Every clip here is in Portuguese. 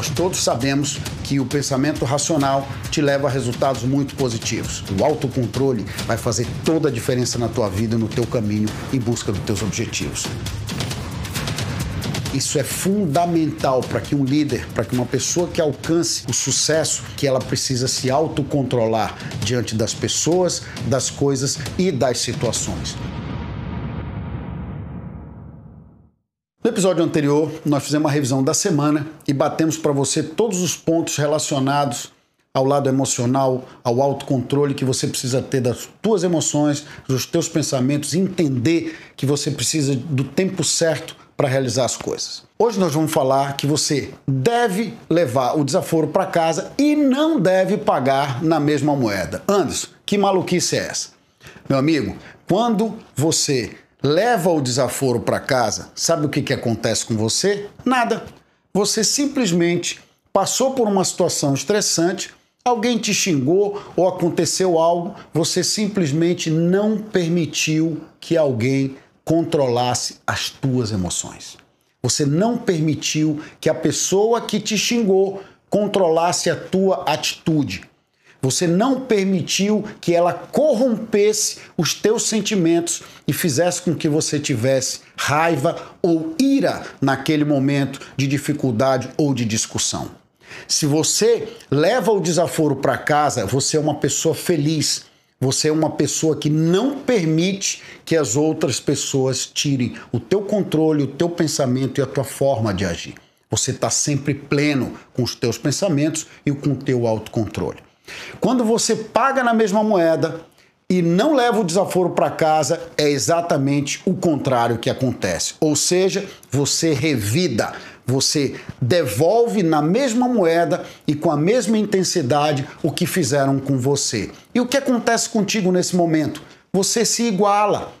Nós todos sabemos que o pensamento racional te leva a resultados muito positivos. O autocontrole vai fazer toda a diferença na tua vida, no teu caminho em busca dos teus objetivos. Isso é fundamental para que um líder, para que uma pessoa que alcance o sucesso, que ela precisa se autocontrolar diante das pessoas, das coisas e das situações. Episódio anterior, nós fizemos uma revisão da semana e batemos para você todos os pontos relacionados ao lado emocional, ao autocontrole que você precisa ter das tuas emoções, dos teus pensamentos, entender que você precisa do tempo certo para realizar as coisas. Hoje nós vamos falar que você deve levar o desaforo para casa e não deve pagar na mesma moeda. Anderson, que maluquice é essa? Meu amigo, quando você leva o desaforo para casa, sabe o que, que acontece com você? Nada. Você simplesmente passou por uma situação estressante, alguém te xingou ou aconteceu algo, você simplesmente não permitiu que alguém controlasse as tuas emoções. Você não permitiu que a pessoa que te xingou controlasse a tua atitude. Você não permitiu que ela corrompesse os teus sentimentos e fizesse com que você tivesse raiva ou ira naquele momento de dificuldade ou de discussão. Se você leva o desaforo para casa, você é uma pessoa feliz. Você é uma pessoa que não permite que as outras pessoas tirem o teu controle, o teu pensamento e a tua forma de agir. Você está sempre pleno com os teus pensamentos e com o teu autocontrole. Quando você paga na mesma moeda e não leva o desaforo para casa, é exatamente o contrário que acontece. Ou seja, você revida, você devolve na mesma moeda e com a mesma intensidade o que fizeram com você. E o que acontece contigo nesse momento? Você se iguala.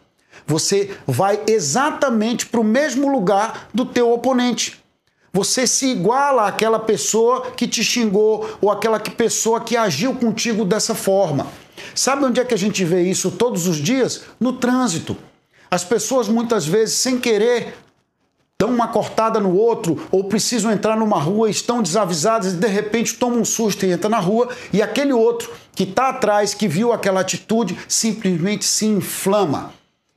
Você vai exatamente para o mesmo lugar do teu oponente. Você se iguala àquela pessoa que te xingou ou aquela pessoa que agiu contigo dessa forma. Sabe onde é que a gente vê isso todos os dias? No trânsito. As pessoas muitas vezes, sem querer, dão uma cortada no outro ou precisam entrar numa rua, estão desavisadas e de repente tomam um susto e entra na rua e aquele outro que está atrás, que viu aquela atitude, simplesmente se inflama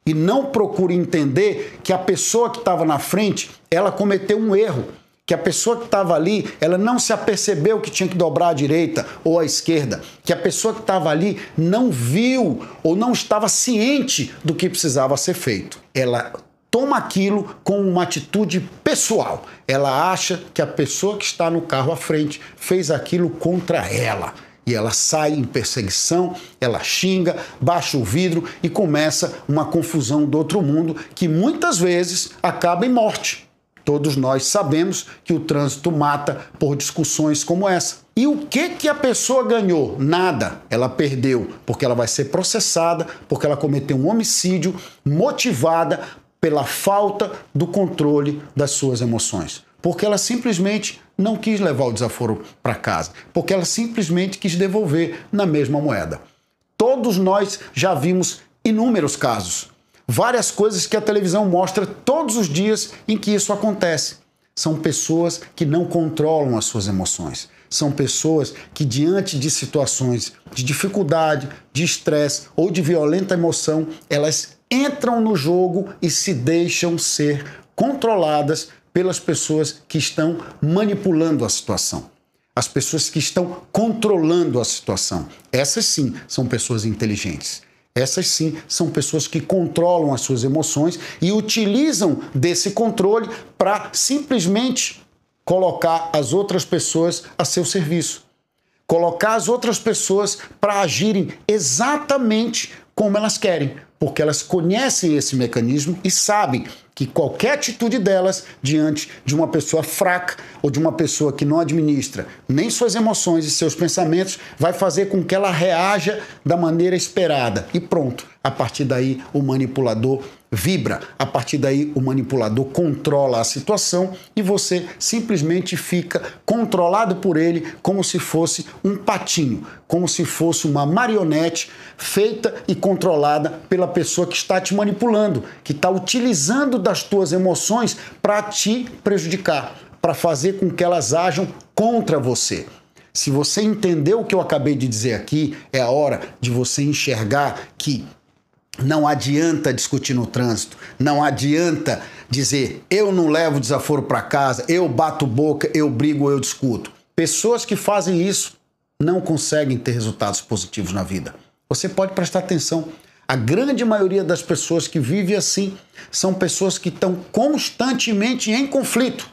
e não procura entender que a pessoa que estava na frente, ela cometeu um erro que a pessoa que estava ali, ela não se apercebeu que tinha que dobrar à direita ou à esquerda, que a pessoa que estava ali não viu ou não estava ciente do que precisava ser feito. Ela toma aquilo com uma atitude pessoal. Ela acha que a pessoa que está no carro à frente fez aquilo contra ela. E ela sai em perseguição, ela xinga, baixa o vidro e começa uma confusão do outro mundo que muitas vezes acaba em morte. Todos nós sabemos que o trânsito mata por discussões como essa. E o que que a pessoa ganhou? Nada. Ela perdeu, porque ela vai ser processada, porque ela cometeu um homicídio motivada pela falta do controle das suas emoções. Porque ela simplesmente não quis levar o desaforo para casa, porque ela simplesmente quis devolver na mesma moeda. Todos nós já vimos inúmeros casos várias coisas que a televisão mostra todos os dias em que isso acontece. São pessoas que não controlam as suas emoções. São pessoas que, diante de situações de dificuldade, de estresse ou de violenta emoção, elas entram no jogo e se deixam ser controladas pelas pessoas que estão manipulando a situação. As pessoas que estão controlando a situação. Essas sim são pessoas inteligentes. Essas sim são pessoas que controlam as suas emoções e utilizam desse controle para simplesmente colocar as outras pessoas a seu serviço. Colocar as outras pessoas para agirem exatamente como elas querem, porque elas conhecem esse mecanismo e sabem que qualquer atitude delas diante de uma pessoa fraca ou de uma pessoa que não administra nem suas emoções e seus pensamentos vai fazer com que ela reaja da maneira esperada. E pronto, a partir daí o manipulador vibra. A partir daí, o manipulador controla a situação e você simplesmente fica controlado por ele como se fosse um patinho, como se fosse uma marionete feita e controlada pela pessoa que está te manipulando, que está utilizando das tuas emoções para te prejudicar para fazer com que elas ajam contra você. Se você entendeu o que eu acabei de dizer aqui, é a hora de você enxergar que não adianta discutir no trânsito, não adianta dizer eu não levo desaforo para casa, eu bato boca, eu brigo, eu discuto. Pessoas que fazem isso não conseguem ter resultados positivos na vida. Você pode prestar atenção. A grande maioria das pessoas que vive assim são pessoas que estão constantemente em conflito.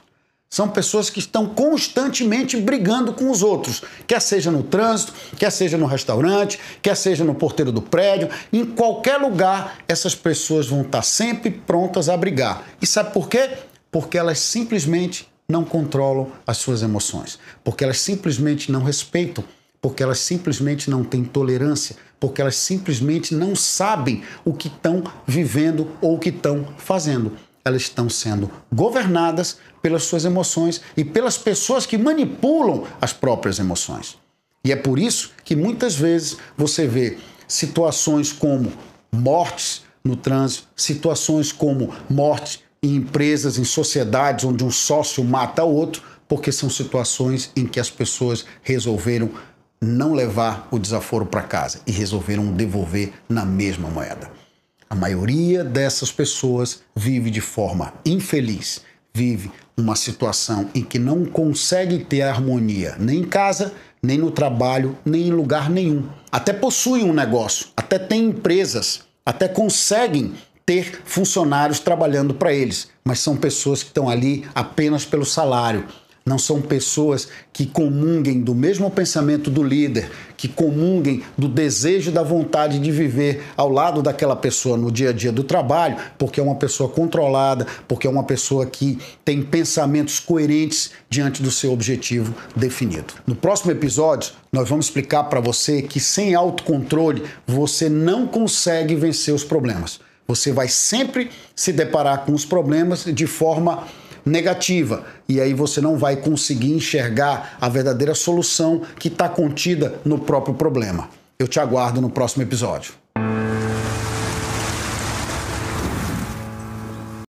São pessoas que estão constantemente brigando com os outros, quer seja no trânsito, quer seja no restaurante, quer seja no porteiro do prédio, em qualquer lugar, essas pessoas vão estar sempre prontas a brigar. E sabe por quê? Porque elas simplesmente não controlam as suas emoções, porque elas simplesmente não respeitam, porque elas simplesmente não têm tolerância, porque elas simplesmente não sabem o que estão vivendo ou o que estão fazendo elas estão sendo governadas pelas suas emoções e pelas pessoas que manipulam as próprias emoções. E é por isso que muitas vezes você vê situações como mortes no trânsito, situações como mortes em empresas, em sociedades onde um sócio mata outro, porque são situações em que as pessoas resolveram não levar o desaforo para casa e resolveram devolver na mesma moeda. A maioria dessas pessoas vive de forma infeliz, vive uma situação em que não consegue ter harmonia nem em casa, nem no trabalho, nem em lugar nenhum. Até possuem um negócio, até têm empresas, até conseguem ter funcionários trabalhando para eles, mas são pessoas que estão ali apenas pelo salário, não são pessoas que comunguem do mesmo pensamento do líder, que comunguem do desejo da vontade de viver ao lado daquela pessoa no dia a dia do trabalho, porque é uma pessoa controlada, porque é uma pessoa que tem pensamentos coerentes diante do seu objetivo definido. No próximo episódio, nós vamos explicar para você que sem autocontrole você não consegue vencer os problemas. Você vai sempre se deparar com os problemas de forma negativa. E aí você não vai conseguir enxergar a verdadeira solução que está contida no próprio problema. Eu te aguardo no próximo episódio.